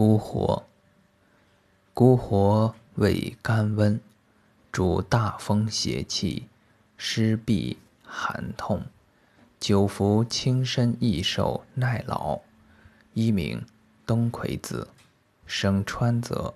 孤活，孤活味甘温，主大风邪气、湿痹寒痛，久服轻身益寿耐老。一名冬葵子，生川泽。